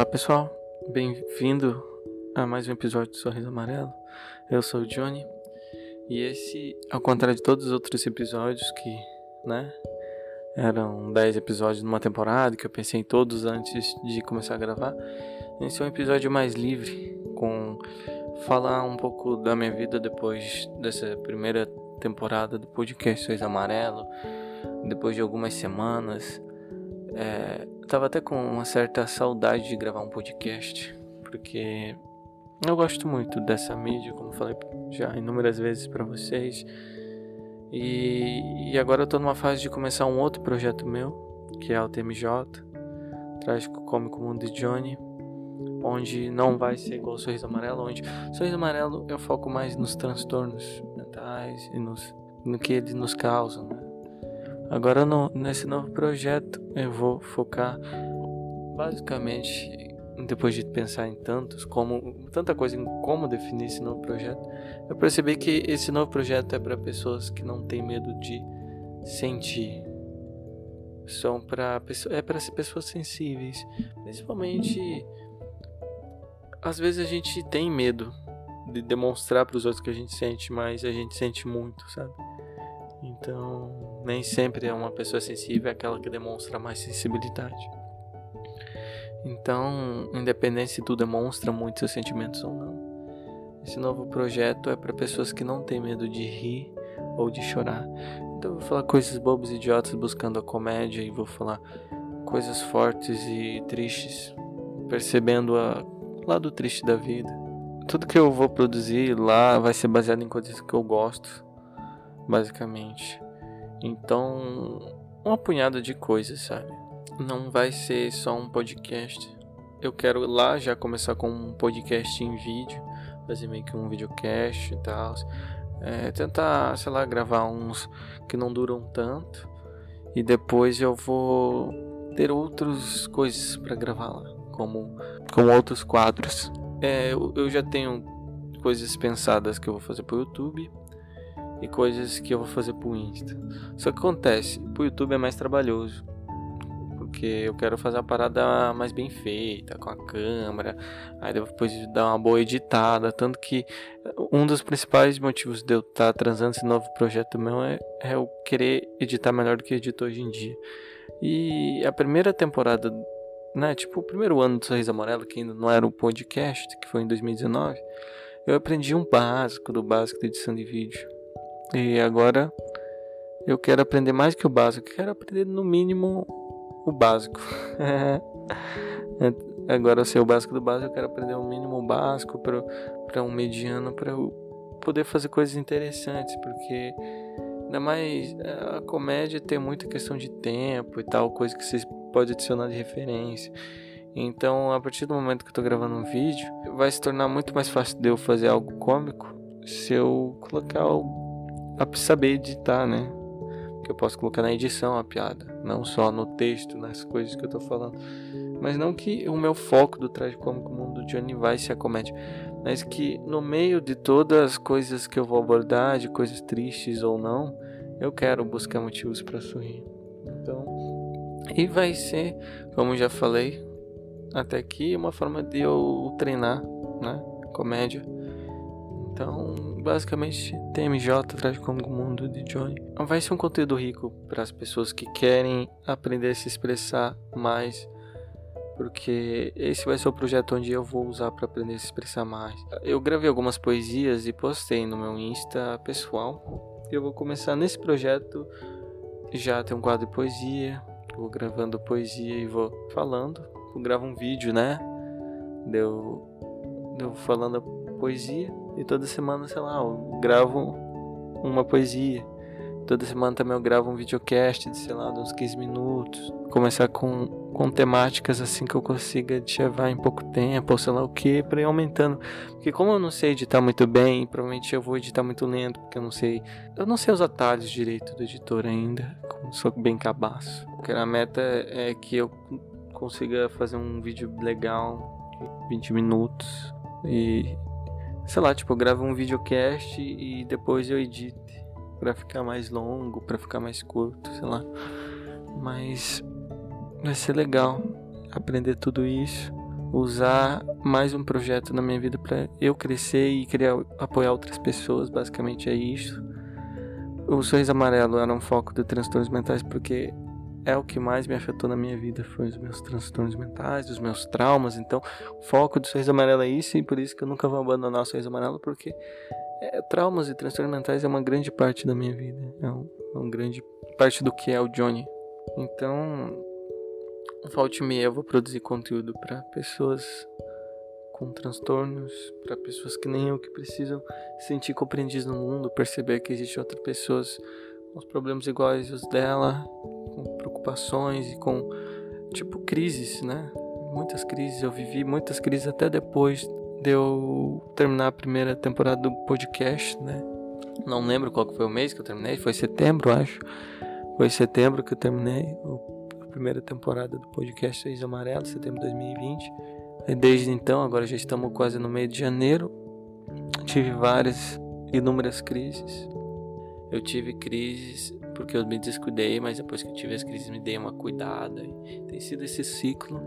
Olá pessoal, bem-vindo a mais um episódio do Sorriso Amarelo. Eu sou o Johnny e esse, ao contrário de todos os outros episódios que, né, eram 10 episódios numa temporada que eu pensei em todos antes de começar a gravar, esse é um episódio mais livre, com falar um pouco da minha vida depois dessa primeira temporada do podcast Sorriso Amarelo, depois de algumas semanas. É, tava até com uma certa saudade de gravar um podcast, porque eu gosto muito dessa mídia, como falei já inúmeras vezes para vocês. E, e, agora eu tô numa fase de começar um outro projeto meu, que é o TMJ, Trágico Cômico Mundo de Johnny, onde não vai ser igual o Sorriso Amarelo, onde Sorriso Amarelo eu foco mais nos transtornos mentais e nos, no que eles nos causam, né? Agora no, nesse novo projeto eu vou focar basicamente depois de pensar em tantos como tanta coisa em como definir esse novo projeto, eu percebi que esse novo projeto é para pessoas que não têm medo de sentir. São para é para pessoas sensíveis, principalmente às vezes a gente tem medo de demonstrar para os outros que a gente sente, mas a gente sente muito, sabe? Então, nem sempre é uma pessoa sensível aquela que demonstra mais sensibilidade. Então, independente se tu demonstra muito seus sentimentos ou não, esse novo projeto é para pessoas que não têm medo de rir ou de chorar. Então, eu vou falar coisas bobas e idiotas buscando a comédia e vou falar coisas fortes e tristes, percebendo o lado triste da vida. Tudo que eu vou produzir lá vai ser baseado em coisas que eu gosto basicamente. Então, uma punhada de coisas, sabe? Não vai ser só um podcast. Eu quero lá já começar com um podcast em vídeo, fazer meio que um videocast e tal. É, tentar, sei lá, gravar uns que não duram tanto. E depois eu vou ter outras coisas para gravar lá, como, como outros quadros. É, eu, eu já tenho coisas pensadas que eu vou fazer pro YouTube e coisas que eu vou fazer pro Insta. Só que acontece, pro YouTube é mais trabalhoso. Porque eu quero fazer a parada mais bem feita, com a câmera, aí depois dar uma boa editada. Tanto que um dos principais motivos de eu estar tá transando esse novo projeto meu é, é eu querer editar melhor do que edito hoje em dia. E a primeira temporada, né, tipo o primeiro ano do Sorriso Amarelo, que ainda não era um podcast, que foi em 2019, eu aprendi um básico do básico de edição de vídeo. E agora eu quero aprender mais que o básico, eu quero aprender no mínimo o básico. agora eu sei o básico do básico, eu quero aprender o mínimo básico para um mediano para eu poder fazer coisas interessantes, porque ainda mais a comédia tem muita questão de tempo e tal, coisa que vocês podem adicionar de referência. Então, a partir do momento que eu tô gravando um vídeo, vai se tornar muito mais fácil de eu fazer algo cômico se eu colocar o a saber editar, né? Que eu posso colocar na edição a piada, não só no texto, nas coisas que eu tô falando. Mas não que o meu foco do traje cômico mundo do Johnny vai ser comédia, mas que no meio de todas as coisas que eu vou abordar, de coisas tristes ou não, eu quero buscar motivos para sorrir. Então, e vai ser, como já falei, até aqui uma forma de eu treinar, né? Comédia então, basicamente, TMJ traz como o mundo de Johnny. Vai ser um conteúdo rico para as pessoas que querem aprender a se expressar mais, porque esse vai ser o projeto onde eu vou usar para aprender a se expressar mais. Eu gravei algumas poesias e postei no meu Insta pessoal. Eu vou começar nesse projeto. Já tem um quadro de poesia, vou gravando poesia e vou falando. Eu gravo um vídeo, né? Deu, deu falando poesia e toda semana, sei lá, eu gravo uma poesia. Toda semana também eu gravo um videocast de, sei lá, de uns 15 minutos. Começar com, com temáticas assim que eu consiga levar em pouco tempo, ou sei lá o que, pra ir aumentando. Porque como eu não sei editar muito bem, provavelmente eu vou editar muito lento, porque eu não sei. Eu não sei os atalhos direito do editor ainda. Como sou bem cabaço. Porque a meta é que eu consiga fazer um vídeo legal de 20 minutos. E sei lá, tipo, gravo um videocast e depois eu edite para ficar mais longo, para ficar mais curto, sei lá. Mas vai ser legal aprender tudo isso, usar mais um projeto na minha vida para eu crescer e querer apoiar outras pessoas, basicamente é isso. O sorriso amarelo era um foco de transtornos mentais porque é o que mais me afetou na minha vida foi os meus transtornos mentais, os meus traumas. Então, o foco do sorriso amarelo é isso e por isso que eu nunca vou abandonar o sorriso amarelo porque é, traumas e transtornos mentais é uma grande parte da minha vida, é, um, é uma grande parte do que é o Johnny. Então, volte e meia eu vou produzir conteúdo para pessoas com transtornos, para pessoas que nem eu que precisam se sentir compreendidas no mundo, perceber que existem outras pessoas com problemas iguais aos dela, preocupações e com tipo crises, né? Muitas crises, eu vivi muitas crises até depois de eu terminar a primeira temporada do podcast, né? Não lembro qual foi o mês que eu terminei, foi setembro, acho. Foi setembro que eu terminei a primeira temporada do podcast Seis Amarelo, setembro de 2020. E desde então, agora já estamos quase no meio de janeiro, tive várias, inúmeras crises. Eu tive crises porque eu me descuidei, mas depois que eu tive as crises me dei uma cuidada. Tem sido esse ciclo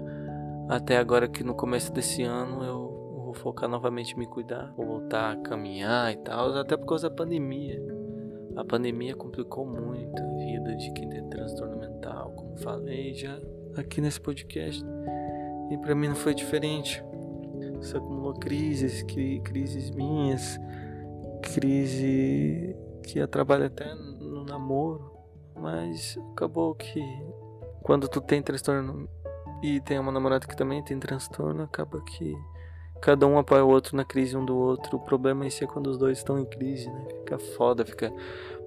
até agora que no começo desse ano eu vou focar novamente em me cuidar, vou voltar a caminhar e tal, até por causa da pandemia. A pandemia complicou muito a vida de quem tem transtorno mental, como falei já aqui nesse podcast. E para mim não foi diferente. Você acumulou crises, crises minhas, crise que atrapalha até namoro, mas acabou que quando tu tem transtorno e tem uma namorada que também tem transtorno, acaba que cada um apoia o outro na crise um do outro. O problema é quando os dois estão em crise, né? Fica foda, fica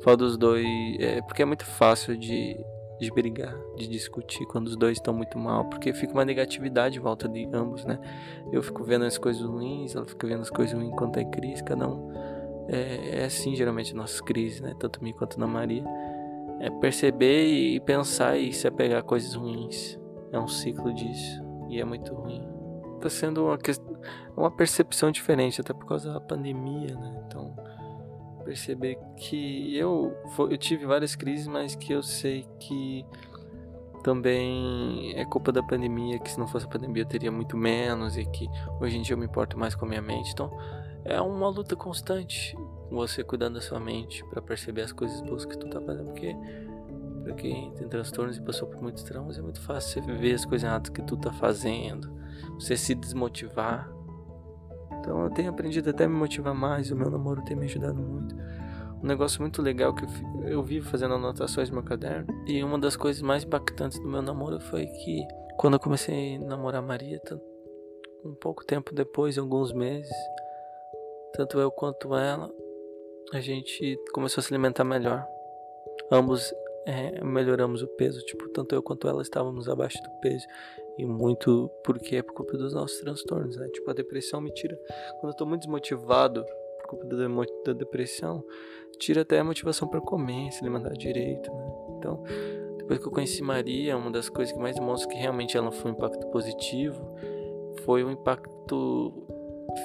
foda os dois. É, porque é muito fácil de, de brigar, de discutir quando os dois estão muito mal, porque fica uma negatividade em volta de ambos, né? Eu fico vendo as coisas ruins, ela fica vendo as coisas ruins enquanto em crise, cada um é, é assim geralmente nossas crises, né? Tanto mim quanto na Maria. É perceber e pensar e se apegar a coisas ruins. É um ciclo disso. E é muito ruim. Tá sendo uma, uma percepção diferente, até por causa da pandemia, né? Então, perceber que eu, eu tive várias crises, mas que eu sei que também é culpa da pandemia, que se não fosse a pandemia eu teria muito menos e que hoje em dia eu me importo mais com a minha mente. Então, é uma luta constante você cuidando da sua mente para perceber as coisas boas que tu tá fazendo, porque para quem tem transtornos e passou por muitos traumas é muito fácil você ver as coisas erradas que tu tá fazendo, você se desmotivar. Então eu tenho aprendido até a me motivar mais, o meu namoro tem me ajudado muito. Um negócio muito legal que eu, vivo fazendo anotações no meu caderno e uma das coisas mais impactantes do meu namoro foi que quando eu comecei a namorar a Maria, um pouco tempo depois, alguns meses, tanto eu quanto ela, a gente começou a se alimentar melhor. Ambos é, melhoramos o peso, tipo, tanto eu quanto ela estávamos abaixo do peso. E muito porque é por culpa dos nossos transtornos, né? Tipo, a depressão me tira. Quando eu tô muito desmotivado por culpa da, da depressão, tira até a motivação para comer, se alimentar direito, né? Então, depois que eu conheci Maria, uma das coisas que mais demonstra que realmente ela foi um impacto positivo foi o impacto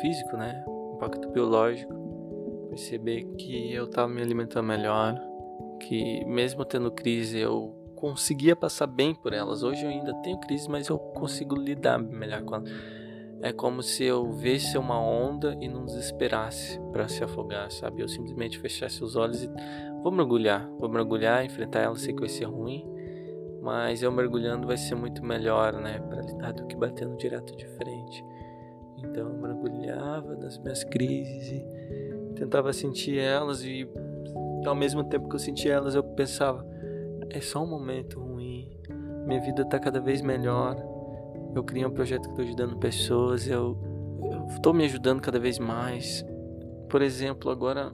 físico, né? Impacto biológico, perceber que eu estava me alimentando melhor, que mesmo tendo crise eu conseguia passar bem por elas. Hoje eu ainda tenho crise, mas eu consigo lidar melhor com elas. É como se eu visse uma onda e não desesperasse para se afogar, sabe? Eu simplesmente fechasse os olhos e vou mergulhar, vou mergulhar, enfrentar ela, sei que vai ser ruim, mas eu mergulhando vai ser muito melhor, né, para lidar do que batendo direto de frente. Então mergulhava nas minhas crises e tentava sentir elas e ao mesmo tempo que eu sentia elas eu pensava é só um momento ruim, minha vida está cada vez melhor. Eu criei um projeto que estou ajudando pessoas, eu estou me ajudando cada vez mais. Por exemplo, agora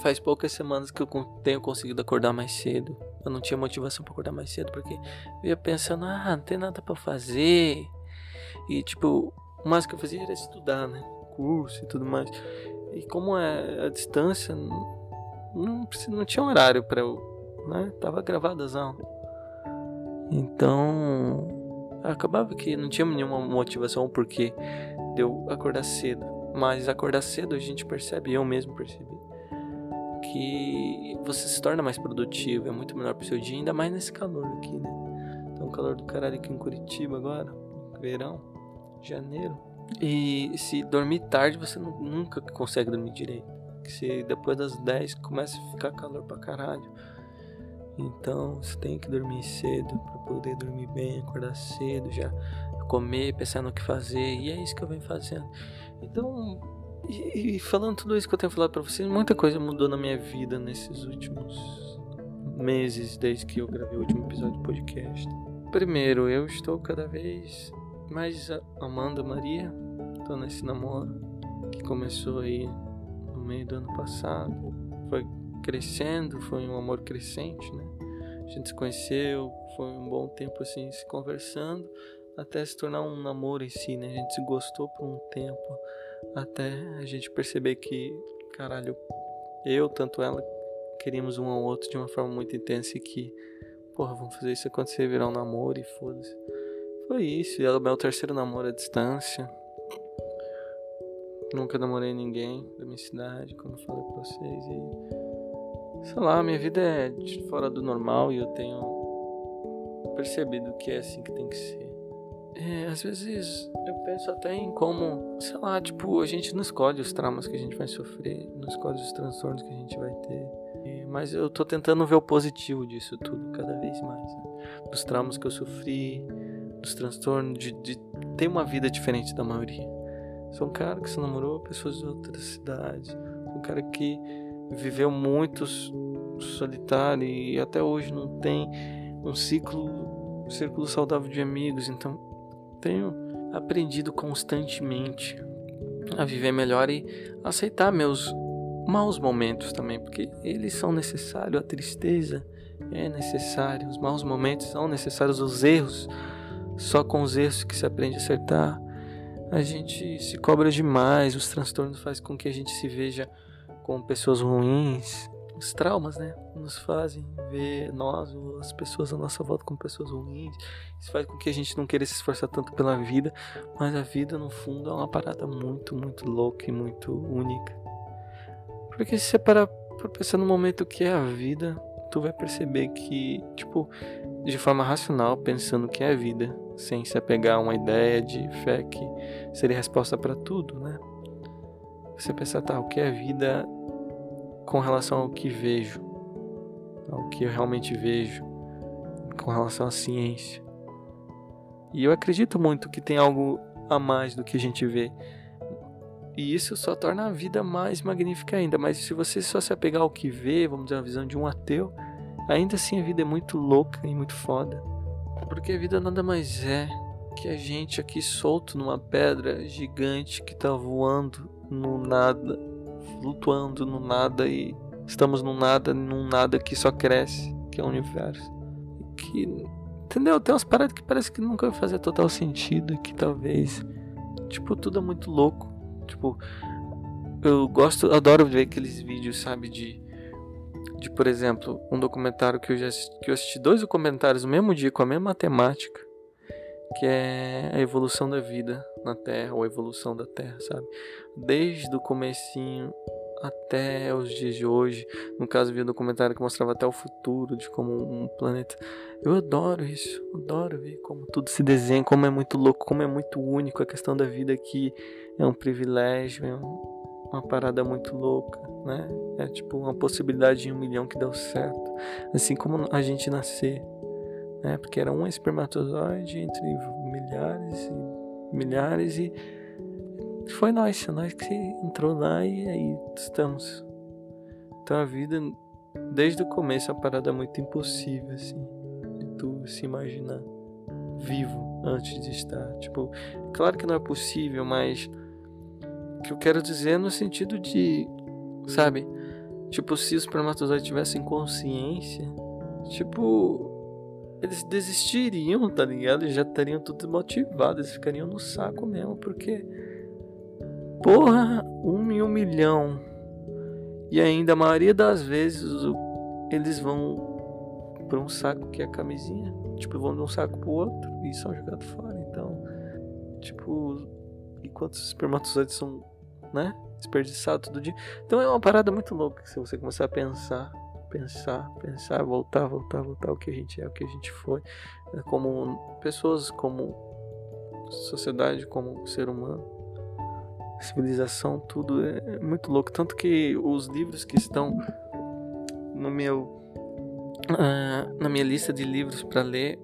faz poucas semanas que eu tenho conseguido acordar mais cedo. Eu não tinha motivação para acordar mais cedo porque eu ia pensando, ah, não tem nada para fazer. E tipo, o mais que eu fazia era estudar, né? Curso e tudo mais. E como é a distância, não, não tinha horário para eu, né? Tava gravadazão. Então, acabava que não tinha nenhuma motivação ou porquê de acordar cedo. Mas acordar cedo a gente percebe, eu mesmo percebi, que você se torna mais produtivo, é muito melhor pro seu dia, ainda mais nesse calor aqui, né? Então, calor do caralho aqui em Curitiba agora, verão janeiro. E se dormir tarde, você nunca consegue dormir direito. Se depois das 10 começa a ficar calor pra caralho. Então você tem que dormir cedo para poder dormir bem, acordar cedo, já comer, pensar no que fazer. E é isso que eu venho fazendo. Então, e, e falando tudo isso que eu tenho falado para vocês, muita coisa mudou na minha vida nesses últimos meses, desde que eu gravei o último episódio do podcast. Primeiro, eu estou cada vez mais amando a Maria. Tô nesse namoro que começou aí no meio do ano passado. Foi crescendo, foi um amor crescente, né? A gente se conheceu, foi um bom tempo assim se conversando, até se tornar um namoro em si, né? A gente se gostou por um tempo, até a gente perceber que, caralho, eu, tanto ela, queríamos um ao outro de uma forma muito intensa e que, porra, vamos fazer isso acontecer, virar um namoro e foda-se. Foi isso, e ela é o meu terceiro namoro à distância. Nunca namorei ninguém da minha cidade, como eu falei pra vocês. E sei lá, minha vida é fora do normal e eu tenho percebido que é assim que tem que ser. É, às vezes eu penso até em como, sei lá, tipo, a gente não escolhe os traumas que a gente vai sofrer, não escolhe os transtornos que a gente vai ter. E, mas eu tô tentando ver o positivo disso tudo cada vez mais. Né? Dos traumas que eu sofri, dos transtornos, de, de ter uma vida diferente da maioria. Sou um cara que se namorou pessoas de outras cidades. Um cara que viveu muito solitário e até hoje não tem um ciclo, um círculo saudável de amigos. Então tenho aprendido constantemente a viver melhor e aceitar meus maus momentos também, porque eles são necessários, a tristeza é necessária, os maus momentos são necessários, os erros, só com os erros que se aprende a acertar. A gente se cobra demais, os transtornos fazem com que a gente se veja com pessoas ruins, os traumas, né, nos fazem ver nós, as pessoas à nossa volta com pessoas ruins. Isso faz com que a gente não queira se esforçar tanto pela vida, mas a vida no fundo é uma parada muito, muito louca e muito única. Porque se você parar pra pensar no momento que é a vida, tu vai perceber que, tipo, de forma racional, pensando que é a vida, sem se apegar a uma ideia de fé que seria resposta para tudo, né? Você pensar, tá, o que é vida com relação ao que vejo, ao que eu realmente vejo, com relação à ciência. E eu acredito muito que tem algo a mais do que a gente vê. E isso só torna a vida mais magnífica ainda. Mas se você só se apegar ao que vê, vamos dizer, a visão de um ateu, ainda assim a vida é muito louca e muito foda. Porque a vida nada mais é que a gente aqui solto numa pedra gigante que tá voando no nada flutuando no nada e estamos num nada, num nada que só cresce, que é o universo. Que, entendeu? Tem umas paradas que parece que nunca vai fazer total sentido, que talvez, tipo, tudo é muito louco. Tipo, eu gosto, adoro ver aqueles vídeos, sabe, de de, por exemplo, um documentário que eu já assisti, que eu assisti dois documentários no mesmo dia com a mesma temática que é a evolução da vida na Terra, ou a evolução da Terra, sabe? Desde o comecinho até os dias de hoje. No caso, vi um documentário que mostrava até o futuro de como um planeta. Eu adoro isso, adoro ver como tudo se desenha, como é muito louco, como é muito único. A questão da vida aqui é um privilégio, é uma parada muito louca, né? É tipo uma possibilidade de um milhão que deu certo. Assim como a gente nascer né? Porque era um espermatozoide entre milhares e milhares e foi nós, nós que entrou lá e aí estamos. Então a vida desde o começo é uma parada muito impossível assim, de tu se imaginar vivo antes de estar. Tipo, claro que não é possível, mas que eu quero dizer no sentido de, sabe, tipo, se os espermatozoides tivessem consciência, tipo, eles desistiriam, tá ligado? Eles já estariam tudo desmotivados, eles ficariam no saco mesmo, porque. Porra, um em um milhão. E ainda a maioria das vezes eles vão para um saco que é a camisinha. Tipo, vão de um saco pro outro e são jogados fora. Então, tipo, enquanto os espermatozoides são, né? Desperdiçados todo dia. Então é uma parada muito louca se você começar a pensar pensar, pensar, voltar, voltar, voltar o que a gente é, o que a gente foi, é como pessoas como sociedade como ser humano, civilização, tudo é muito louco. Tanto que os livros que estão no meu uh, na minha lista de livros para ler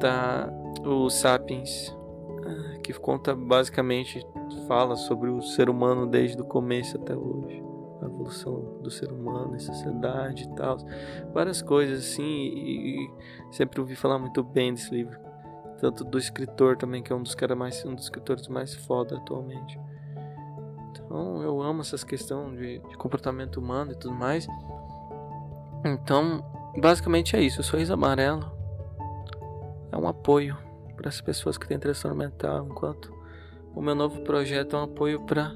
tá o Sapiens, que conta basicamente fala sobre o ser humano desde o começo até hoje a evolução do ser humano em sociedade e tal, várias coisas assim, e, e, sempre ouvi falar muito bem desse livro, tanto do escritor também, que é um dos caras mais, um dos escritores mais foda atualmente. Então eu amo essas questões de, de comportamento humano e tudo mais. Então, basicamente é isso. O sorriso amarelo é um apoio para as pessoas que têm transtorno mental, enquanto o meu novo projeto é um apoio para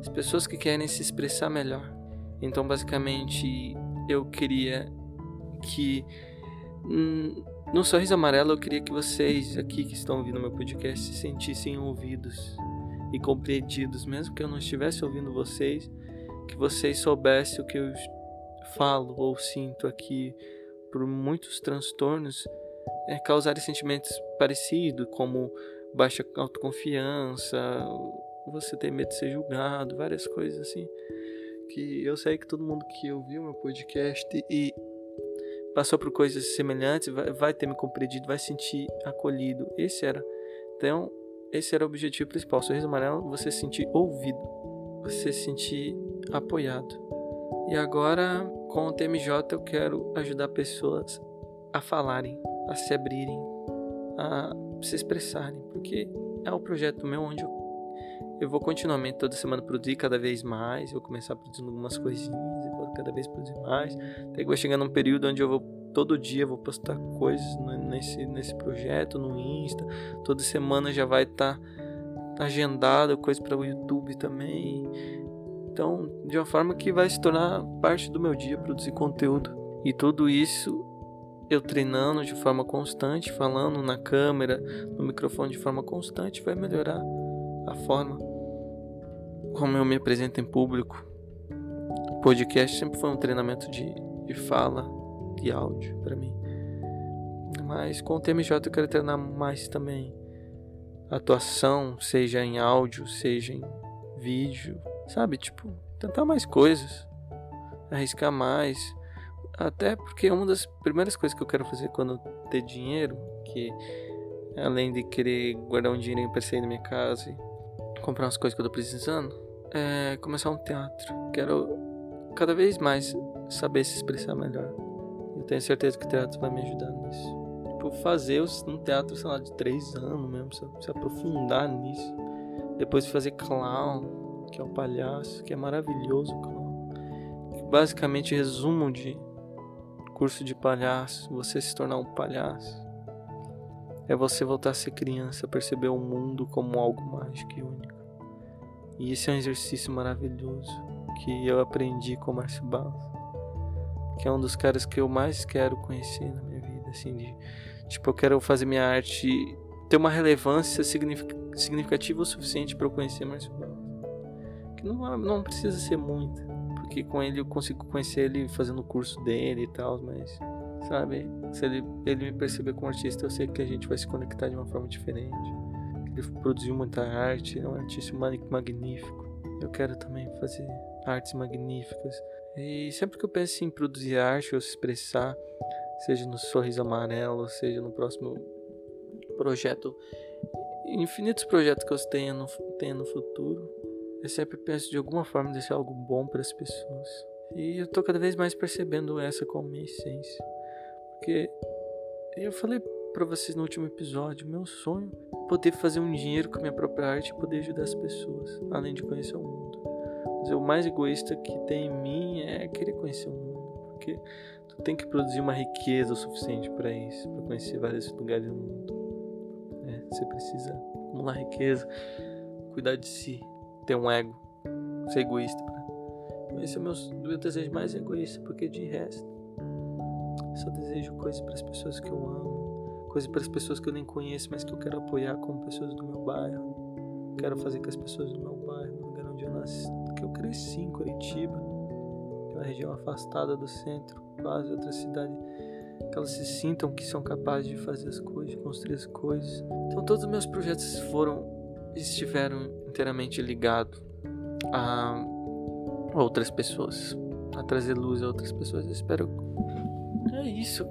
as pessoas que querem se expressar melhor. Então, basicamente, eu queria que hum, no Sorriso Amarelo eu queria que vocês aqui que estão ouvindo meu podcast se sentissem ouvidos e compreendidos, mesmo que eu não estivesse ouvindo vocês, que vocês soubessem o que eu falo ou sinto aqui por muitos transtornos é, causarem sentimentos parecidos, como baixa autoconfiança, você ter medo de ser julgado, várias coisas assim. Que eu sei que todo mundo que ouviu meu podcast e passou por coisas semelhantes vai, vai ter me compreendido, vai sentir acolhido. Esse era. Então, esse era o objetivo principal. Sorriso amarelo, você se sentir ouvido, você se sentir apoiado. E agora, com o TMJ, eu quero ajudar pessoas a falarem, a se abrirem, a se expressarem, porque é o projeto meu onde eu eu vou continuamente toda semana produzir cada vez mais. Vou começar produzindo algumas coisinhas e vou cada vez produzir mais. Até que vai chegar num período onde eu vou todo dia vou postar coisas nesse, nesse projeto no Insta. Toda semana já vai estar tá agendado coisa para o YouTube também. Então, de uma forma que vai se tornar parte do meu dia produzir conteúdo. E tudo isso eu treinando de forma constante, falando na câmera, no microfone de forma constante, vai melhorar a forma como eu me apresento em público. O podcast sempre foi um treinamento de, de fala, de áudio para mim. Mas com o TMJ eu quero treinar mais também. Atuação, seja em áudio, seja em vídeo, sabe? Tipo, tentar mais coisas, arriscar mais. Até porque uma das primeiras coisas que eu quero fazer quando ter dinheiro, que além de querer guardar um dinheiro para sair da minha casa e comprar umas coisas que eu tô precisando, é começar um teatro. Quero cada vez mais saber se expressar melhor. Eu tenho certeza que o teatro vai me ajudar nisso. Tipo, fazer um teatro, sei lá, de três anos mesmo, se, aprofundar nisso. Depois fazer clown, que é o palhaço, que é maravilhoso clown. Que basicamente resumo de curso de palhaço, você se tornar um palhaço. É você voltar a ser criança, perceber o mundo como algo mágico e único. E esse é um exercício maravilhoso que eu aprendi com o Márcio Balas, que é um dos caras que eu mais quero conhecer na minha vida, assim, de, tipo, eu quero fazer minha arte ter uma relevância significativa o suficiente para eu conhecer Márcio Balas. Que não, não precisa ser muita, porque com ele eu consigo conhecer ele fazendo o curso dele e tal, mas sabe, se ele, ele me perceber como artista, eu sei que a gente vai se conectar de uma forma diferente. Ele produziu muita arte, é um artista magnífico. Eu quero também fazer artes magníficas. E sempre que eu penso em produzir arte ou se expressar, seja no Sorriso Amarelo, seja no próximo projeto, infinitos projetos que eu tenha no, tenha no futuro, eu sempre penso de alguma forma deixar algo bom para as pessoas. E eu tô cada vez mais percebendo essa como minha essência. Porque eu falei para vocês no último episódio, meu sonho é poder fazer um dinheiro com a minha própria arte e poder ajudar as pessoas, além de conhecer o mundo. Mas o mais egoísta que tem em mim é querer conhecer o mundo, porque tu tem que produzir uma riqueza o suficiente para isso, para conhecer vários lugares do mundo. É, você precisa acumular riqueza, cuidar de si, ter um ego, ser egoísta. Pra... Então esse é o meu, meu desejo mais egoísta, porque de resto, só desejo coisas para as pessoas que eu amo coisa para as pessoas que eu nem conheço, mas que eu quero apoiar como pessoas do meu bairro. Quero fazer com as pessoas do meu bairro, no lugar onde eu nasci, que eu cresci em Curitiba, que é uma região afastada do centro, quase outra cidade que elas se sintam que são capazes de fazer as coisas, de construir as coisas. Então todos os meus projetos foram estiveram inteiramente ligados a outras pessoas, a trazer luz a outras pessoas. Eu espero é isso,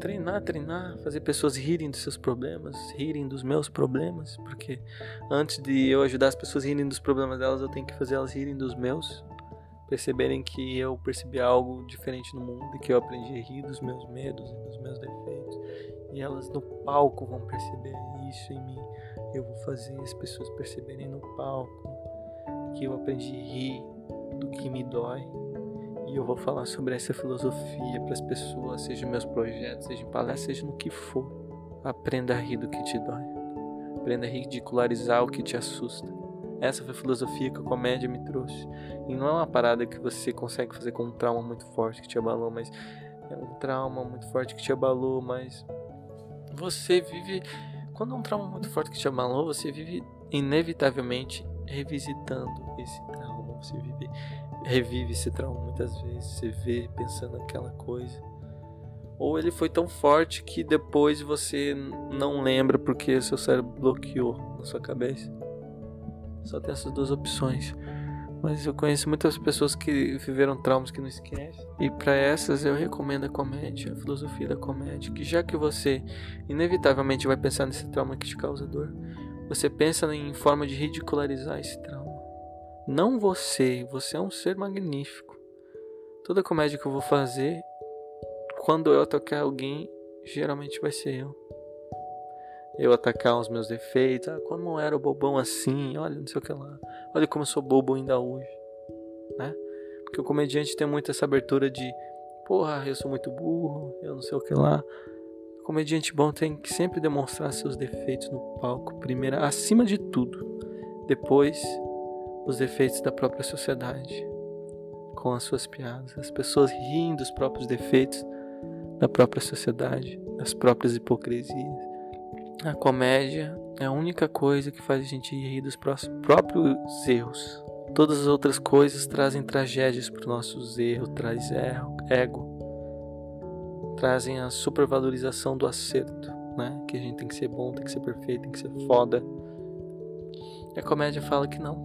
treinar, treinar, fazer pessoas rirem dos seus problemas, rirem dos meus problemas, porque antes de eu ajudar as pessoas a rirem dos problemas delas, eu tenho que fazer elas rirem dos meus, perceberem que eu percebi algo diferente no mundo e que eu aprendi a rir dos meus medos e dos meus defeitos. E elas no palco vão perceber isso em mim. Eu vou fazer as pessoas perceberem no palco que eu aprendi a rir do que me dói e eu vou falar sobre essa filosofia para as pessoas, seja meus projetos, seja em palestra, seja no que for. Aprenda a rir do que te dói. Aprenda a ridicularizar o que te assusta. Essa foi a filosofia que a comédia me trouxe. E não é uma parada que você consegue fazer com um trauma muito forte que te abalou, mas é um trauma muito forte que te abalou, mas você vive. Quando um trauma muito forte que te abalou, você vive inevitavelmente revisitando esse trauma. Você vive revive esse trauma muitas vezes, você vê pensando aquela coisa. Ou ele foi tão forte que depois você não lembra porque seu cérebro bloqueou na sua cabeça. Só tem essas duas opções. Mas eu conheço muitas pessoas que viveram traumas que não esquecem. E para essas eu recomendo a comédia, a filosofia da comédia, que já que você inevitavelmente vai pensar nesse trauma que te causa dor, você pensa em forma de ridicularizar esse trauma. Não você, você é um ser magnífico. Toda comédia que eu vou fazer, quando eu atacar alguém, geralmente vai ser eu. Eu atacar os meus defeitos, ah, como eu era bobão assim, olha, não sei o que lá. Olha como eu sou bobo ainda hoje, né? Porque o comediante tem muito essa abertura de, porra, eu sou muito burro, eu não sei o que lá. O comediante bom tem que sempre demonstrar seus defeitos no palco, primeiro, acima de tudo. Depois, os defeitos da própria sociedade com as suas piadas. As pessoas riem dos próprios defeitos da própria sociedade, das próprias hipocrisias. A comédia é a única coisa que faz a gente rir dos próprios erros. Todas as outras coisas trazem tragédias para os nossos erros, traz ego, trazem a supervalorização do acerto, né? Que a gente tem que ser bom, tem que ser perfeito, tem que ser foda. E a comédia fala que não,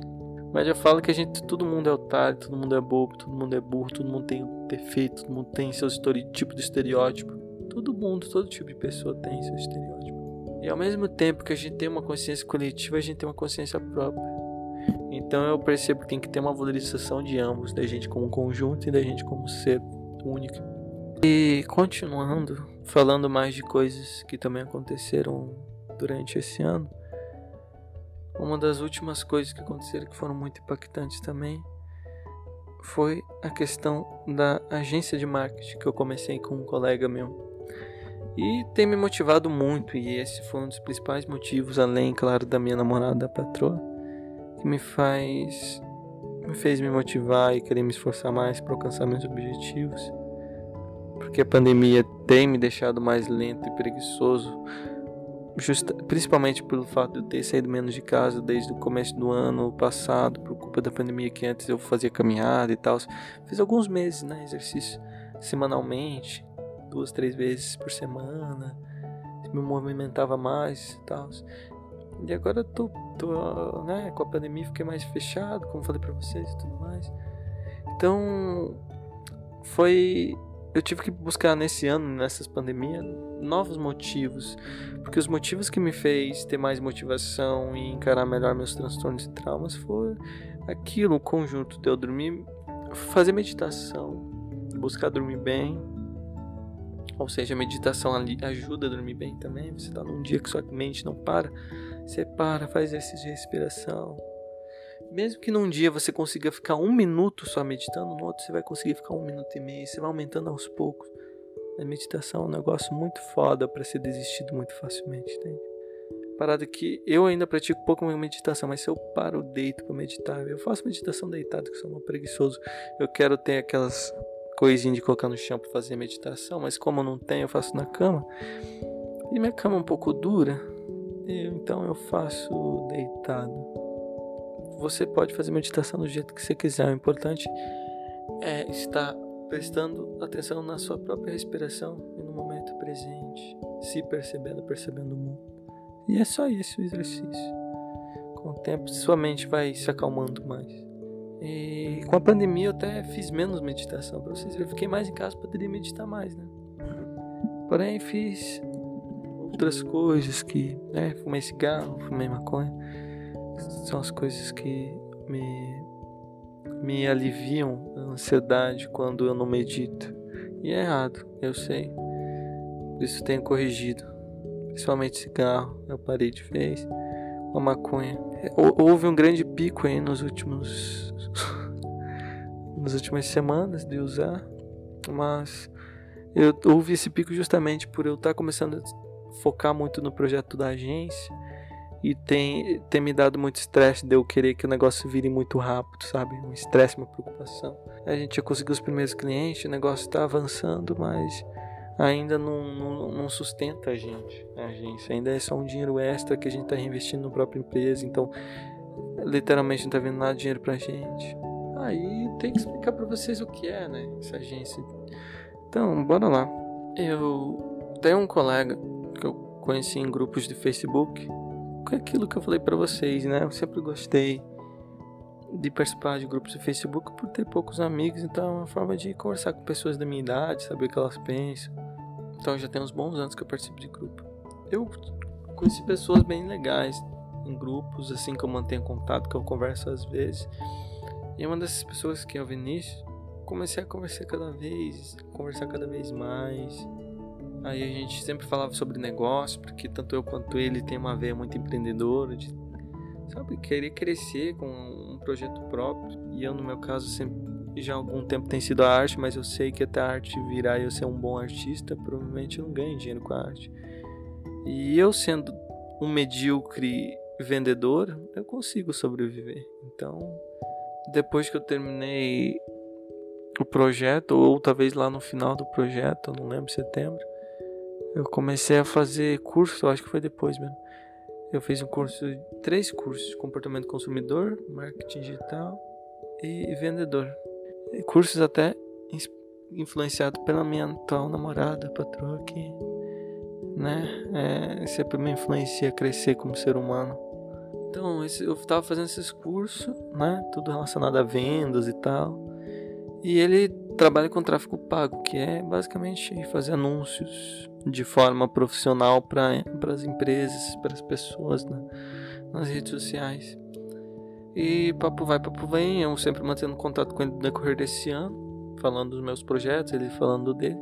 mas já fala que a gente, todo mundo é otário, todo mundo é bobo, todo mundo é burro, todo mundo tem defeito, todo mundo tem seu tipo de estereótipo. Todo mundo, todo tipo de pessoa tem seu estereótipo. E ao mesmo tempo que a gente tem uma consciência coletiva, a gente tem uma consciência própria. Então eu percebo que tem que ter uma valorização de ambos, da gente como conjunto e da gente como ser único. E continuando, falando mais de coisas que também aconteceram durante esse ano, uma das últimas coisas que aconteceram que foram muito impactantes também foi a questão da agência de marketing que eu comecei com um colega meu. E tem me motivado muito, e esse foi um dos principais motivos, além, claro, da minha namorada, da patroa, que me faz me fez me motivar e querer me esforçar mais para alcançar meus objetivos. Porque a pandemia tem me deixado mais lento e preguiçoso Justa, principalmente pelo fato de eu ter saído menos de casa desde o começo do ano passado, por culpa da pandemia que antes eu fazia caminhada e tal. Fiz alguns meses, né, exercício semanalmente, duas, três vezes por semana. Me movimentava mais e tal. E agora tô, tô, né, com a pandemia fiquei mais fechado, como falei para vocês e tudo mais. Então, foi eu tive que buscar nesse ano, nessas pandemias, novos motivos. Porque os motivos que me fez ter mais motivação e encarar melhor meus transtornos e traumas foi aquilo, o conjunto de eu dormir, fazer meditação, buscar dormir bem. Ou seja, a meditação ajuda a dormir bem também. Você está num dia que sua mente não para, você para, faz exercício de respiração, mesmo que num dia você consiga ficar um minuto só meditando, no outro você vai conseguir ficar um minuto e meio, você vai aumentando aos poucos. A meditação é um negócio muito foda para ser desistido muito facilmente, entende? Parada que eu ainda pratico pouco meditação, mas se eu paro, deito para meditar, eu faço meditação deitado, que sou um preguiçoso. Eu quero ter aquelas coisinhas de colocar no chão para fazer meditação, mas como eu não tenho, eu faço na cama. E minha cama é um pouco dura, então eu faço deitado você pode fazer meditação do jeito que você quiser. O importante é estar prestando atenção na sua própria respiração e no momento presente, se percebendo, percebendo o mundo. E é só isso o exercício. Com o tempo, sua mente vai se acalmando mais. E com a pandemia eu até fiz menos meditação para vocês. Eu fiquei mais em casa, poderia meditar mais, né? Porém, fiz outras coisas que, né? Fumei cigarro, fumei maconha. São as coisas que me, me aliviam a ansiedade quando eu não medito. E é errado, eu sei. Por isso tenho corrigido. Principalmente cigarro, eu parei de vez. A maconha. Houve um grande pico aí nos últimos. nas últimas semanas de usar. Mas eu houve esse pico justamente por eu estar começando a focar muito no projeto da agência e tem, tem me dado muito estresse de eu querer que o negócio vire muito rápido, sabe? Um estresse, uma preocupação. A gente já conseguiu os primeiros clientes, o negócio está avançando, mas ainda não, não, não, sustenta a gente, a agência. Ainda é só um dinheiro extra que a gente está reinvestindo na própria empresa, então literalmente não está vindo nada de dinheiro pra gente. Aí tem que explicar para vocês o que é, né? Essa agência. Então, bora lá. Eu tenho um colega que eu conheci em grupos de Facebook é aquilo que eu falei para vocês, né? Eu sempre gostei de participar de grupos de Facebook por ter poucos amigos, então é uma forma de conversar com pessoas da minha idade, saber o que elas pensam. Então já tem uns bons anos que eu participo de grupo. Eu conheci pessoas bem legais em grupos, assim que eu mantenho contato, que eu converso às vezes. E uma dessas pessoas que é o Vinícius, comecei a conversar cada vez, conversar cada vez mais. Aí a gente sempre falava sobre negócio, porque tanto eu quanto ele tem uma veia muito empreendedora, de sabe, querer crescer com um projeto próprio. E eu, no meu caso, sempre, já há algum tempo tem sido a arte, mas eu sei que até a arte virar e eu ser um bom artista, provavelmente eu não ganho dinheiro com a arte. E eu sendo um medíocre vendedor, eu consigo sobreviver. Então, depois que eu terminei o projeto, ou talvez lá no final do projeto, não lembro, setembro, eu comecei a fazer curso, acho que foi depois mesmo. Eu fiz um curso, três cursos comportamento consumidor, marketing digital e vendedor. Cursos até influenciado pela minha atual namorada, patroa, que né, é, sempre me influencia a crescer como ser humano. Então, esse, eu estava fazendo esses cursos, né, tudo relacionado a vendas e tal. E ele trabalha com tráfego pago, que é basicamente fazer anúncios de forma profissional para as empresas, para as pessoas né, nas redes sociais. E papo vai, papo vem, eu sempre mantendo contato com ele no decorrer desse ano, falando dos meus projetos, ele falando dele.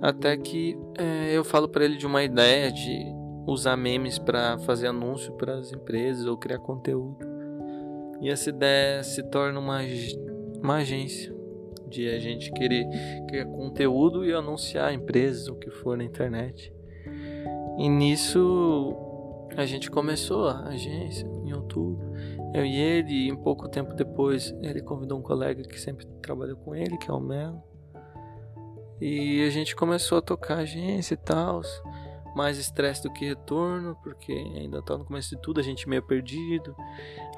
Até que é, eu falo para ele de uma ideia de usar memes para fazer anúncio para as empresas ou criar conteúdo. E essa ideia se torna uma, uma agência de a gente querer criar conteúdo e anunciar empresas, o que for na internet. E nisso a gente começou a agência em outubro. Eu e ele, e em pouco tempo depois, ele convidou um colega que sempre trabalhou com ele, que é o Melo. E a gente começou a tocar agência e tal. Mais estresse do que retorno, porque ainda tá no começo de tudo, a gente meio perdido.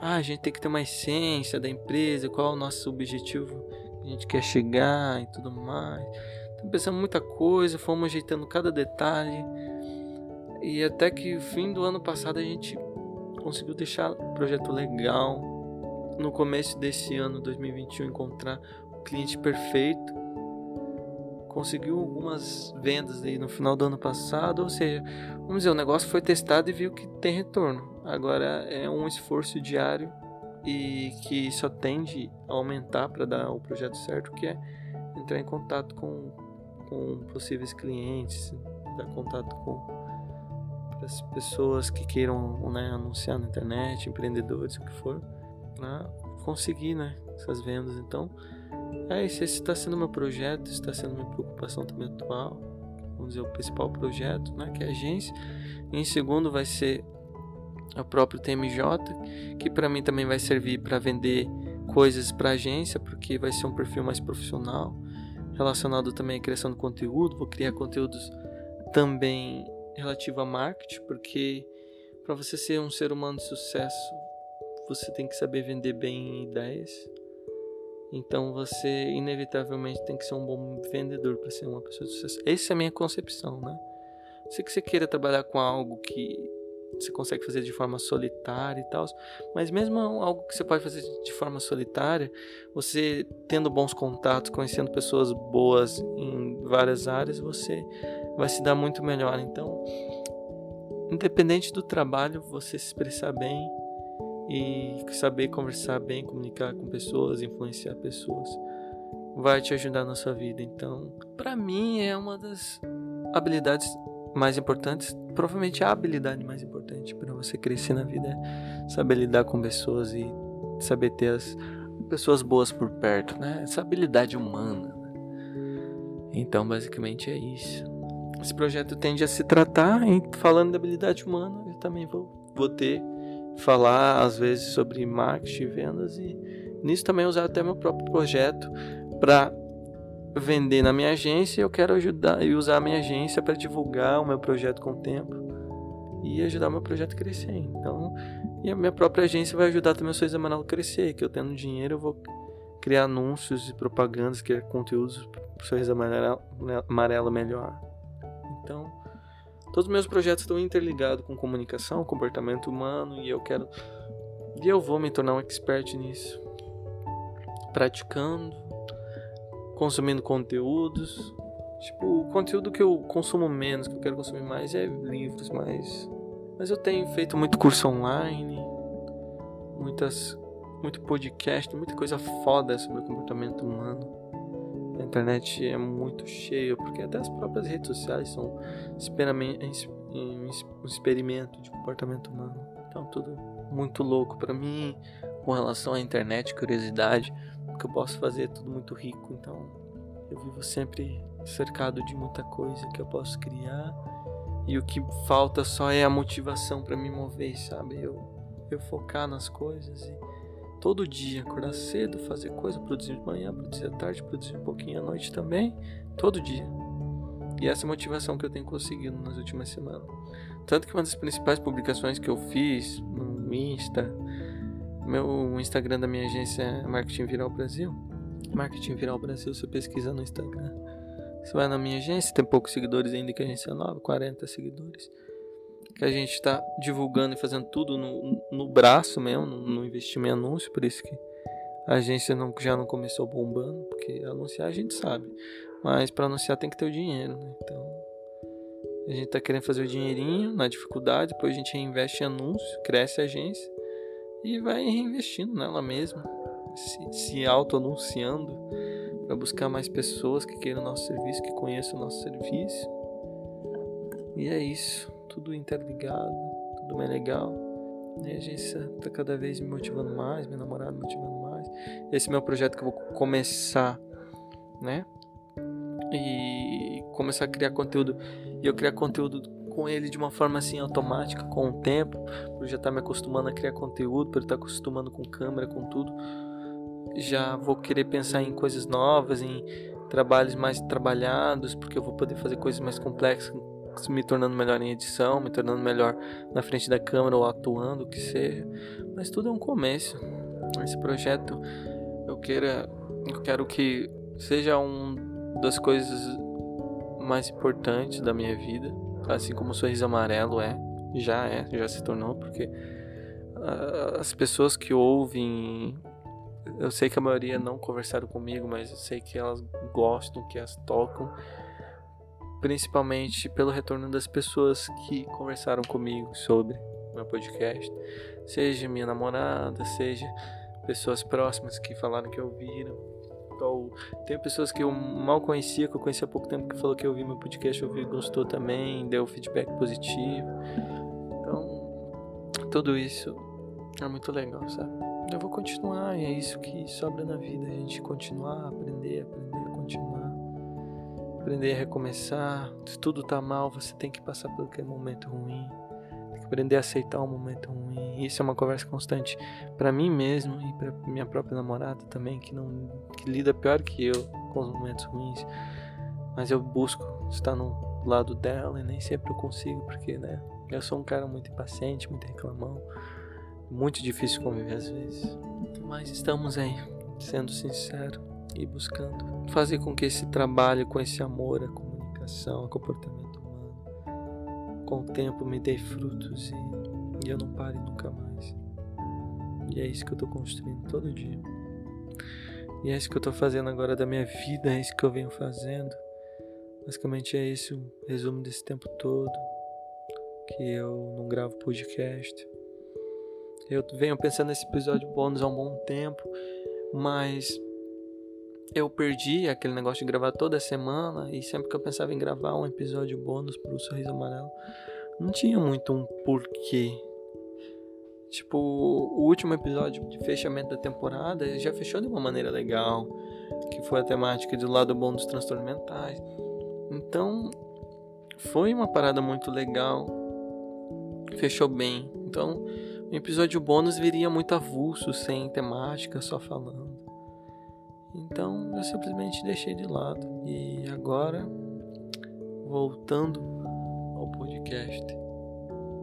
Ah, a gente tem que ter uma essência da empresa, qual é o nosso objetivo a gente quer chegar e tudo mais. Então pensamos muita coisa, fomos ajeitando cada detalhe. E até que fim do ano passado a gente conseguiu deixar o projeto legal. No começo desse ano 2021 encontrar o cliente perfeito. Conseguiu algumas vendas aí no final do ano passado, ou seja, vamos dizer, o negócio foi testado e viu que tem retorno. Agora é um esforço diário e que só tende a aumentar para dar o projeto certo, que é entrar em contato com, com possíveis clientes, dar contato com as pessoas que queiram né, anunciar na internet, empreendedores, o que for, para conseguir né, essas vendas. Então, é esse está sendo meu projeto, está sendo minha preocupação também atual. Vamos dizer, o principal projeto, né, que é a agência. Em segundo, vai ser o próprio TMJ, que para mim também vai servir para vender coisas para agência, porque vai ser um perfil mais profissional, relacionado também à criação de conteúdo. Vou criar conteúdos também relativo a marketing, porque para você ser um ser humano de sucesso, você tem que saber vender bem ideias. Então você inevitavelmente tem que ser um bom vendedor para ser uma pessoa de sucesso. Essa é a minha concepção, né? Sei que você queira trabalhar com algo que você consegue fazer de forma solitária e tal, mas mesmo algo que você pode fazer de forma solitária, você tendo bons contatos, conhecendo pessoas boas em várias áreas, você vai se dar muito melhor. Então, independente do trabalho, você se expressar bem e saber conversar bem, comunicar com pessoas, influenciar pessoas, vai te ajudar na sua vida. Então, para mim é uma das habilidades mais importantes, provavelmente a habilidade mais importante para você crescer na vida é saber lidar com pessoas e saber ter as pessoas boas por perto, né? Essa habilidade humana. Né? Então, basicamente é isso. Esse projeto tende a se tratar, em, falando de habilidade humana, eu também vou, vou ter falar às vezes sobre marketing e vendas e nisso também usar até meu próprio projeto para vender na minha agência, eu quero ajudar e usar a minha agência para divulgar o meu projeto com o tempo e ajudar o meu projeto a crescer. Então, e a minha própria agência vai ajudar também o Sorriso Amarelo a crescer, que eu tendo dinheiro eu vou criar anúncios e propagandas, criar conteúdos para o Sorriso Amarelo, amarelo melhor. Então, todos os meus projetos estão interligados com comunicação, comportamento humano e eu quero e eu vou me tornar um expert nisso. Praticando, consumindo conteúdos. Tipo, o conteúdo que eu consumo menos, que eu quero consumir mais é livros, mas mas eu tenho feito muito curso online, muitas muito podcast, muita coisa foda sobre comportamento humano. Internet é muito cheia, porque até as próprias redes sociais são um experimento de comportamento humano. Então tudo muito louco para mim com relação à internet, curiosidade que eu posso fazer é tudo muito rico. Então eu vivo sempre cercado de muita coisa que eu posso criar e o que falta só é a motivação para me mover, sabe? Eu, eu focar nas coisas e todo dia acordar cedo, fazer coisa, produzir de manhã, produzir à tarde, produzir um pouquinho à noite também, todo dia. E essa é a motivação que eu tenho conseguido nas últimas semanas. Tanto que uma das principais publicações que eu fiz no Insta, meu Instagram da minha agência é Marketing Viral Brasil. Marketing Viral Brasil, você pesquisa no Instagram. Você vai na minha agência, tem poucos seguidores ainda que a agência é nova, 40 seguidores. Que a gente está divulgando e fazendo tudo no, no braço mesmo, no, no investimento em anúncio, por isso que a agência não, já não começou bombando, porque anunciar a gente sabe. Mas para anunciar tem que ter o dinheiro, né? Então a gente está querendo fazer o dinheirinho na dificuldade, depois a gente reinveste em anúncio, cresce a agência e vai reinvestindo nela mesma, se, se auto-anunciando para buscar mais pessoas que queiram o nosso serviço, que conheçam o nosso serviço. E é isso, tudo interligado, tudo bem legal. E a agência está cada vez me motivando mais, meu namorado me motivando mais. Esse é meu projeto que eu vou começar, né? E começar a criar conteúdo. E eu criar conteúdo com ele de uma forma assim automática com o tempo, por já estar tá me acostumando a criar conteúdo, por estar tá acostumando com câmera, com tudo. Já vou querer pensar em coisas novas, em trabalhos mais trabalhados, porque eu vou poder fazer coisas mais complexas, me tornando melhor em edição, me tornando melhor na frente da câmera ou atuando, o que seja. Mas tudo é um começo. Esse projeto eu queira, eu quero que seja um das coisas mais importantes da minha vida assim como o sorriso amarelo é, já é, já se tornou, porque uh, as pessoas que ouvem, eu sei que a maioria não conversaram comigo, mas eu sei que elas gostam, que as tocam, principalmente pelo retorno das pessoas que conversaram comigo sobre meu podcast, seja minha namorada, seja pessoas próximas que falaram que ouviram ou tem pessoas que eu mal conhecia, que eu conhecia há pouco tempo, que falou que ouviu meu podcast, ouviu e gostou também, deu feedback positivo. Então, tudo isso é muito legal, sabe? Eu vou continuar, e é isso que sobra na vida, a gente continuar, aprender, aprender. Aprender a recomeçar. Se tudo tá mal, você tem que passar por aquele momento ruim aprender a aceitar o momento ruim. Isso é uma conversa constante para mim mesmo e para minha própria namorada também, que não que lida pior que eu com os momentos ruins. Mas eu busco estar no lado dela e nem sempre eu consigo, porque, né, eu sou um cara muito impaciente, muito reclamão, muito difícil conviver às vezes. Mas estamos aí. sendo sincero e buscando fazer com que esse trabalho com esse amor, a comunicação, o comportamento humano, com o tempo me dê frutos e, e eu não pare nunca mais. E é isso que eu estou construindo todo dia. E é isso que eu estou fazendo agora da minha vida, é isso que eu venho fazendo. Basicamente é esse o resumo desse tempo todo que eu não gravo podcast. Eu venho pensando nesse episódio bônus há um bom tempo, mas eu perdi aquele negócio de gravar toda semana e sempre que eu pensava em gravar um episódio bônus pro Sorriso Amarelo, não tinha muito um porquê. Tipo, o último episódio de fechamento da temporada já fechou de uma maneira legal, que foi a temática do lado bom dos transtornos mentais. Então, foi uma parada muito legal. Fechou bem. Então, o episódio bônus viria muito avulso, sem temática, só falando. Então eu simplesmente deixei de lado. E agora, voltando ao podcast,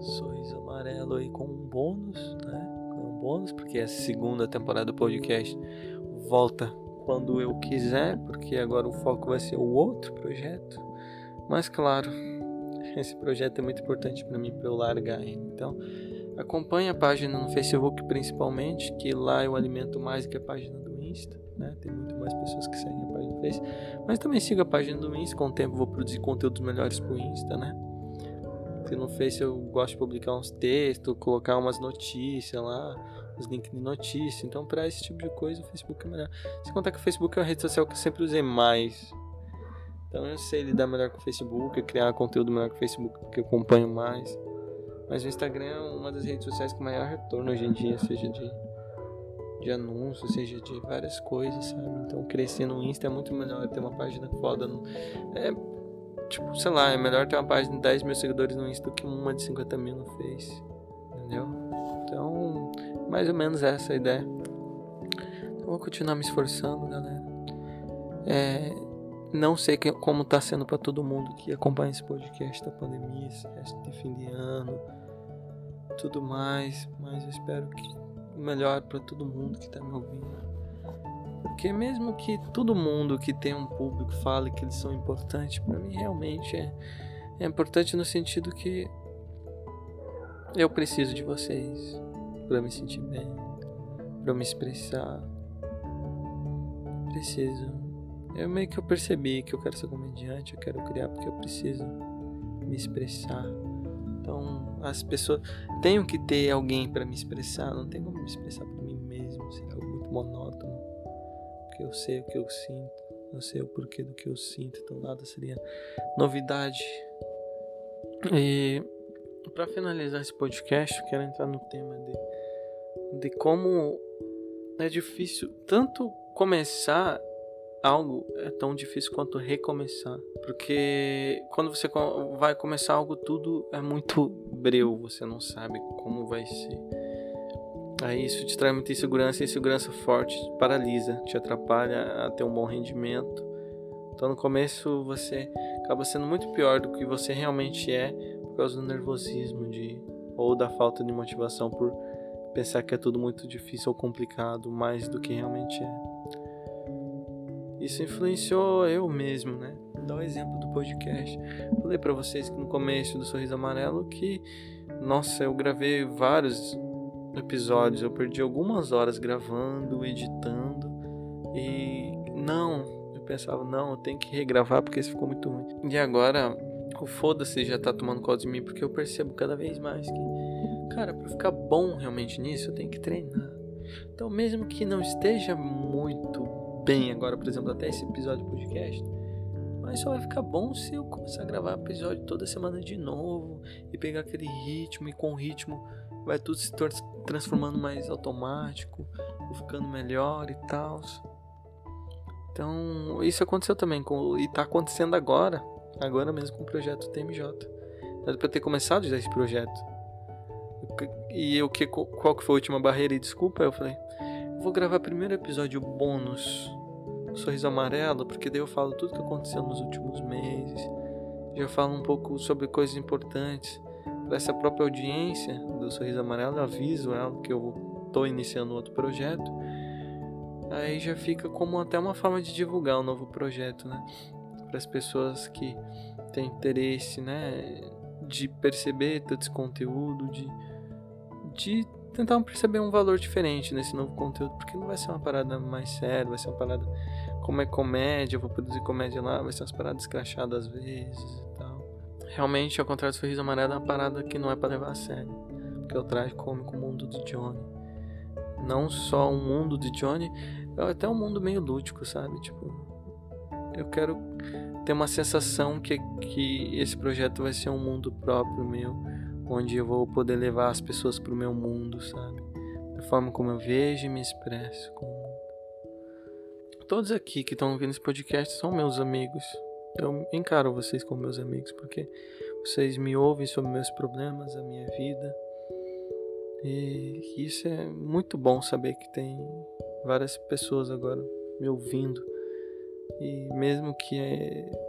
Sorriso Amarelo aí com um bônus, né? Um bônus, porque a segunda temporada do podcast volta quando eu quiser, porque agora o foco vai ser o outro projeto. Mas claro, esse projeto é muito importante para mim para eu largar ele. Então, acompanhe a página no Facebook principalmente, que lá eu alimento mais que a página do Insta né? Tem muito mais pessoas que seguem a página do Face. Mas também siga a página do Insta, com o tempo vou produzir conteúdos melhores pro Insta, né? Porque no Face eu gosto de publicar uns textos, colocar umas notícias lá, os links de notícia. Então, para esse tipo de coisa, o Facebook é melhor. Se contar que o Facebook é uma rede social que eu sempre usei mais. Então, eu sei lidar melhor com o Facebook, criar conteúdo melhor com o Facebook, porque eu acompanho mais. Mas o Instagram é uma das redes sociais com maior retorno hoje em dia, seja de de anúncios, seja de várias coisas, sabe? Então crescer no Insta é muito melhor ter uma página foda. No... É, tipo, sei lá, é melhor ter uma página de 10 mil seguidores no Insta do que uma de 50 mil no Face. Entendeu? Então, mais ou menos essa a ideia. Então, vou continuar me esforçando, galera. É, não sei que, como tá sendo para todo mundo que acompanha esse podcast da pandemia, esse de fim de ano, tudo mais, mas eu espero que melhor para todo mundo que está me ouvindo. Porque mesmo que todo mundo que tem um público fale que eles são importantes, para mim realmente é, é importante no sentido que eu preciso de vocês para me sentir bem, para me expressar. Preciso. Eu meio que eu percebi que eu quero ser comediante, eu quero criar porque eu preciso me expressar. Então, as pessoas tenho que ter alguém para me expressar, não tem como me expressar por mim mesmo, seria algo muito monótono. Porque eu sei o que eu sinto, eu sei o porquê do que eu sinto, então nada seria novidade. E para finalizar esse podcast, eu quero entrar no tema de, de como é difícil tanto começar algo é tão difícil quanto recomeçar. Porque quando você vai começar algo, tudo é muito breu, você não sabe como vai ser. Aí isso te traz muita insegurança, e insegurança forte paralisa, te atrapalha a ter um bom rendimento. Então no começo você acaba sendo muito pior do que você realmente é por causa do nervosismo de ou da falta de motivação por pensar que é tudo muito difícil ou complicado mais do que realmente é. Isso influenciou eu mesmo, né? Dar o exemplo do podcast. Falei para vocês que no começo do Sorriso Amarelo que, nossa, eu gravei vários episódios, eu perdi algumas horas gravando, editando e não, eu pensava, não, eu tenho que regravar porque isso ficou muito ruim. E agora o foda-se já tá tomando conta de mim porque eu percebo cada vez mais que, cara, para ficar bom realmente nisso, eu tenho que treinar. Então, mesmo que não esteja muito bem agora, por exemplo, até esse episódio do podcast. Mas só vai ficar bom se eu começar a gravar episódio toda semana de novo e pegar aquele ritmo e com o ritmo vai tudo se transformando mais automático, ficando melhor e tal. Então, isso aconteceu também com, e está acontecendo agora, agora mesmo com o projeto TMJ. Era para ter começado já esse projeto. E o que qual que foi a última barreira e desculpa? Eu falei, vou gravar primeiro episódio bônus Sorriso Amarelo, porque daí eu falo tudo que aconteceu nos últimos meses. Já falo um pouco sobre coisas importantes para essa própria audiência do Sorriso Amarelo. Eu aviso ela que eu estou iniciando outro projeto. aí já fica como até uma forma de divulgar o novo projeto, né? Para as pessoas que têm interesse, né? De perceber todo esse conteúdo, de, de tentar perceber um valor diferente nesse novo conteúdo, porque não vai ser uma parada mais séria, vai ser uma parada como é comédia, eu vou produzir comédia lá, vai ser umas paradas escrachadas às vezes e tal. Realmente, ao contrário do Sorriso Amarelo, é uma parada que não é para levar a sério, porque eu trago cômico o mundo de Johnny. Não só um mundo de Johnny, é até um mundo meio lúdico, sabe? Tipo, eu quero ter uma sensação que, que esse projeto vai ser um mundo próprio meu onde eu vou poder levar as pessoas para o meu mundo, sabe? Da forma como eu vejo e me expresso com o mundo. Todos aqui que estão ouvindo esse podcast são meus amigos. Eu encaro vocês como meus amigos porque vocês me ouvem sobre meus problemas, a minha vida. E isso é muito bom saber que tem várias pessoas agora me ouvindo. E mesmo que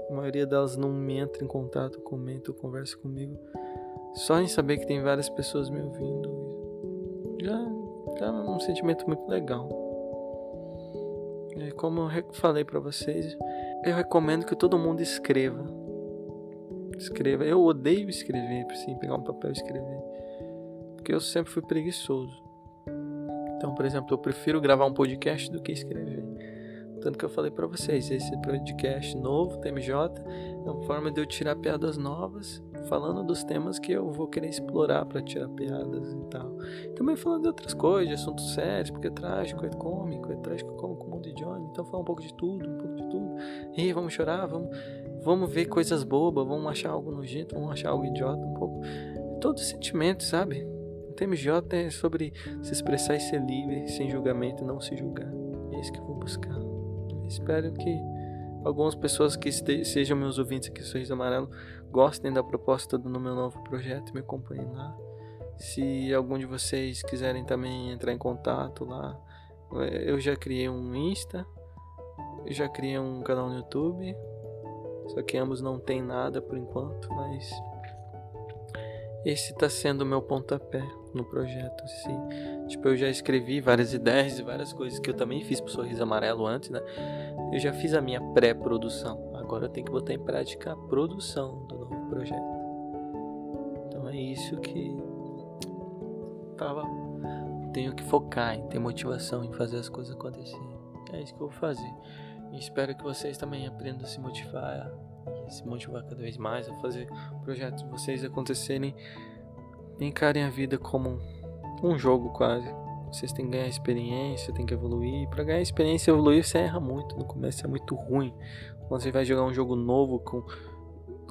a maioria delas não me entre em contato, comenta ou converse comigo, só em saber que tem várias pessoas me ouvindo já, é um sentimento muito legal. Como eu falei para vocês, eu recomendo que todo mundo escreva. Escreva. Eu odeio escrever, assim, pegar um papel e escrever. Porque eu sempre fui preguiçoso. Então, por exemplo, eu prefiro gravar um podcast do que escrever. Tanto que eu falei para vocês, esse podcast novo, TMJ, é uma forma de eu tirar piadas novas falando dos temas que eu vou querer explorar para tirar piadas e tal. Também falando de outras coisas, de assuntos sérios, porque é trágico, é cômico, é trágico como o mundo de Johnny. Então falar um pouco de tudo, um pouco de tudo. E vamos chorar, vamos, vamos ver coisas bobas, vamos achar algo nojento, vamos achar algo idiota, um pouco. Todos os sentimentos, sabe? O TMJ é sobre se expressar e ser livre, sem julgamento, não se julgar. E é isso que eu vou buscar. espero que algumas pessoas que sejam meus ouvintes aqui, Sorriso Amarelo, gostem da proposta do meu novo projeto, me acompanhem lá. Se algum de vocês quiserem também entrar em contato lá, eu já criei um Insta, eu já criei um canal no YouTube, só que ambos não tem nada por enquanto, mas esse está sendo o meu pontapé no projeto. Assim. Tipo, eu já escrevi várias ideias e várias coisas que eu também fiz pro Sorriso Amarelo antes, né? Eu já fiz a minha pré-produção. Agora eu tenho que botar em prática a produção do novo projeto. Então é isso que tava tenho que focar em ter motivação em fazer as coisas acontecerem. É isso que eu vou fazer. E espero que vocês também aprendam a se motivar e se motivar cada vez mais a fazer projetos de vocês acontecerem. Encarem a vida como um jogo quase. Vocês têm que ganhar experiência, têm que evoluir. Para ganhar experiência e evoluir, você erra muito. No começo é muito ruim. Quando você vai jogar um jogo novo com,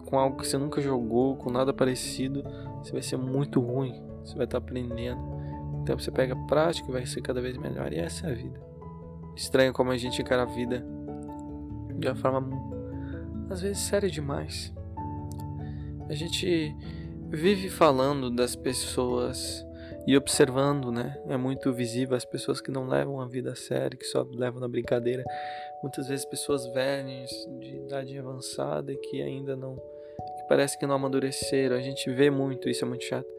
com algo que você nunca jogou, com nada parecido, você vai ser muito ruim. Você vai estar aprendendo. Então você pega prática e vai ser cada vez melhor. E essa é a vida. Estranho como a gente encara a vida de uma forma às vezes séria demais. A gente vive falando das pessoas e observando, né? É muito visível as pessoas que não levam a vida a sério, que só levam na brincadeira. Muitas vezes pessoas velhas, de idade avançada, que ainda não. que parece que não amadureceram. A gente vê muito, isso é muito chato.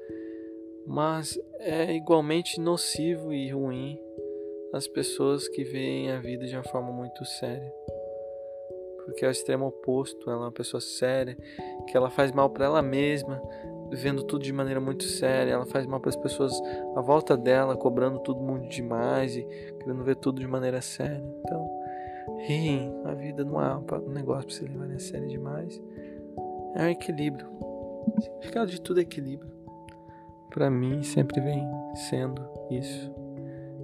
Mas é igualmente nocivo e ruim as pessoas que veem a vida de uma forma muito séria. Porque é o extremo oposto, ela é uma pessoa séria, que ela faz mal para ela mesma, vendo tudo de maneira muito séria, ela faz mal para as pessoas à volta dela, cobrando tudo muito demais e querendo ver tudo de maneira séria. Então, rim, a vida não é um negócio para você levar a sério demais. É um equilíbrio. O significado de tudo é equilíbrio. Para mim sempre vem sendo isso.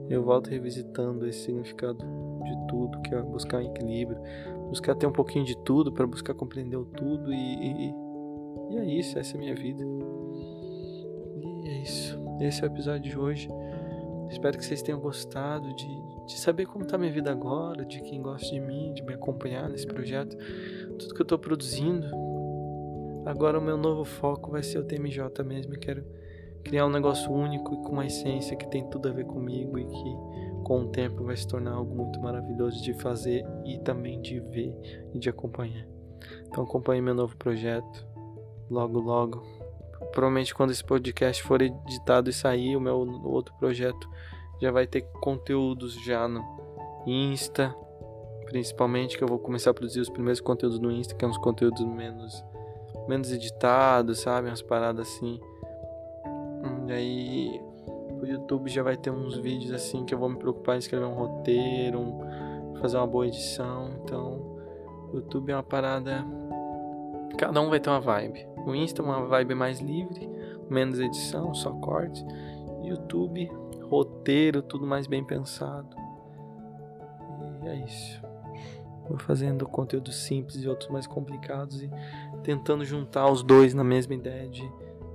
Eu volto revisitando esse significado de tudo, que é buscar um equilíbrio, buscar ter um pouquinho de tudo para buscar compreender o tudo e, e e é isso, essa é a minha vida. E é isso. Esse é o episódio de hoje. Espero que vocês tenham gostado de, de saber como está minha vida agora, de quem gosta de mim, de me acompanhar nesse projeto, tudo que eu estou produzindo. Agora o meu novo foco vai ser o TMJ mesmo. Eu quero criar um negócio único e com uma essência que tem tudo a ver comigo e que com o tempo vai se tornar algo muito maravilhoso de fazer e também de ver e de acompanhar. Então acompanhe meu novo projeto logo logo. Provavelmente quando esse podcast for editado e sair, o meu outro projeto já vai ter conteúdos já no, Insta, principalmente que eu vou começar a produzir os primeiros conteúdos no Insta, que é uns conteúdos menos menos editados, sabe? Umas paradas assim. E aí o YouTube já vai ter uns vídeos assim que eu vou me preocupar em escrever um roteiro, um, fazer uma boa edição. Então, o YouTube é uma parada. Cada um vai ter uma vibe. O Insta uma vibe mais livre, menos edição, só corte. YouTube, roteiro, tudo mais bem pensado. E é isso. Vou fazendo conteúdos simples e outros mais complicados e tentando juntar os dois na mesma ideia de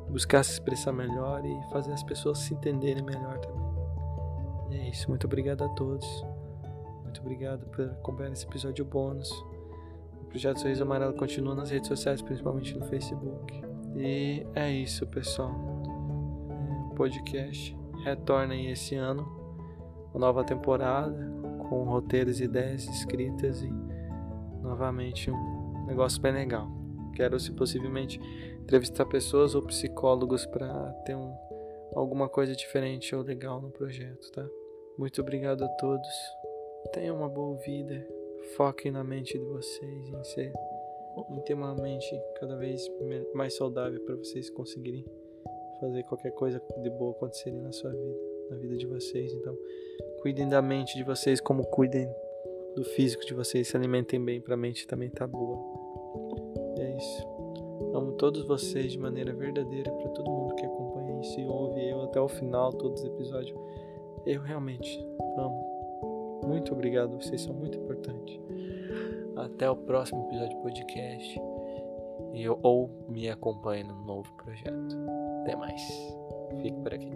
buscar se expressar melhor e fazer as pessoas se entenderem melhor também. E é isso. Muito obrigado a todos. Muito obrigado por acompanhar esse episódio bônus. Projeto Sorriso Amarelo continua nas redes sociais, principalmente no Facebook. E é isso, pessoal. É, o podcast retorna aí esse ano, uma nova temporada, com roteiros e ideias escritas e novamente um negócio bem legal. Quero, se possivelmente, entrevistar pessoas ou psicólogos para ter um, alguma coisa diferente ou legal no projeto, tá? Muito obrigado a todos. Tenham uma boa vida. Foquem na mente de vocês em ser em ter uma mente cada vez mais saudável para vocês conseguirem fazer qualquer coisa de boa acontecer na sua vida, na vida de vocês. Então, cuidem da mente de vocês como cuidem do físico de vocês, se alimentem bem para a mente também tá boa. É isso. Amo todos vocês de maneira verdadeira para todo mundo que acompanha isso e ouve eu até o final todos os episódios. Eu realmente amo. Muito obrigado, vocês são muito importantes. Até o próximo episódio de podcast. E ou me acompanhe no novo projeto. Até mais. Fique por aqui.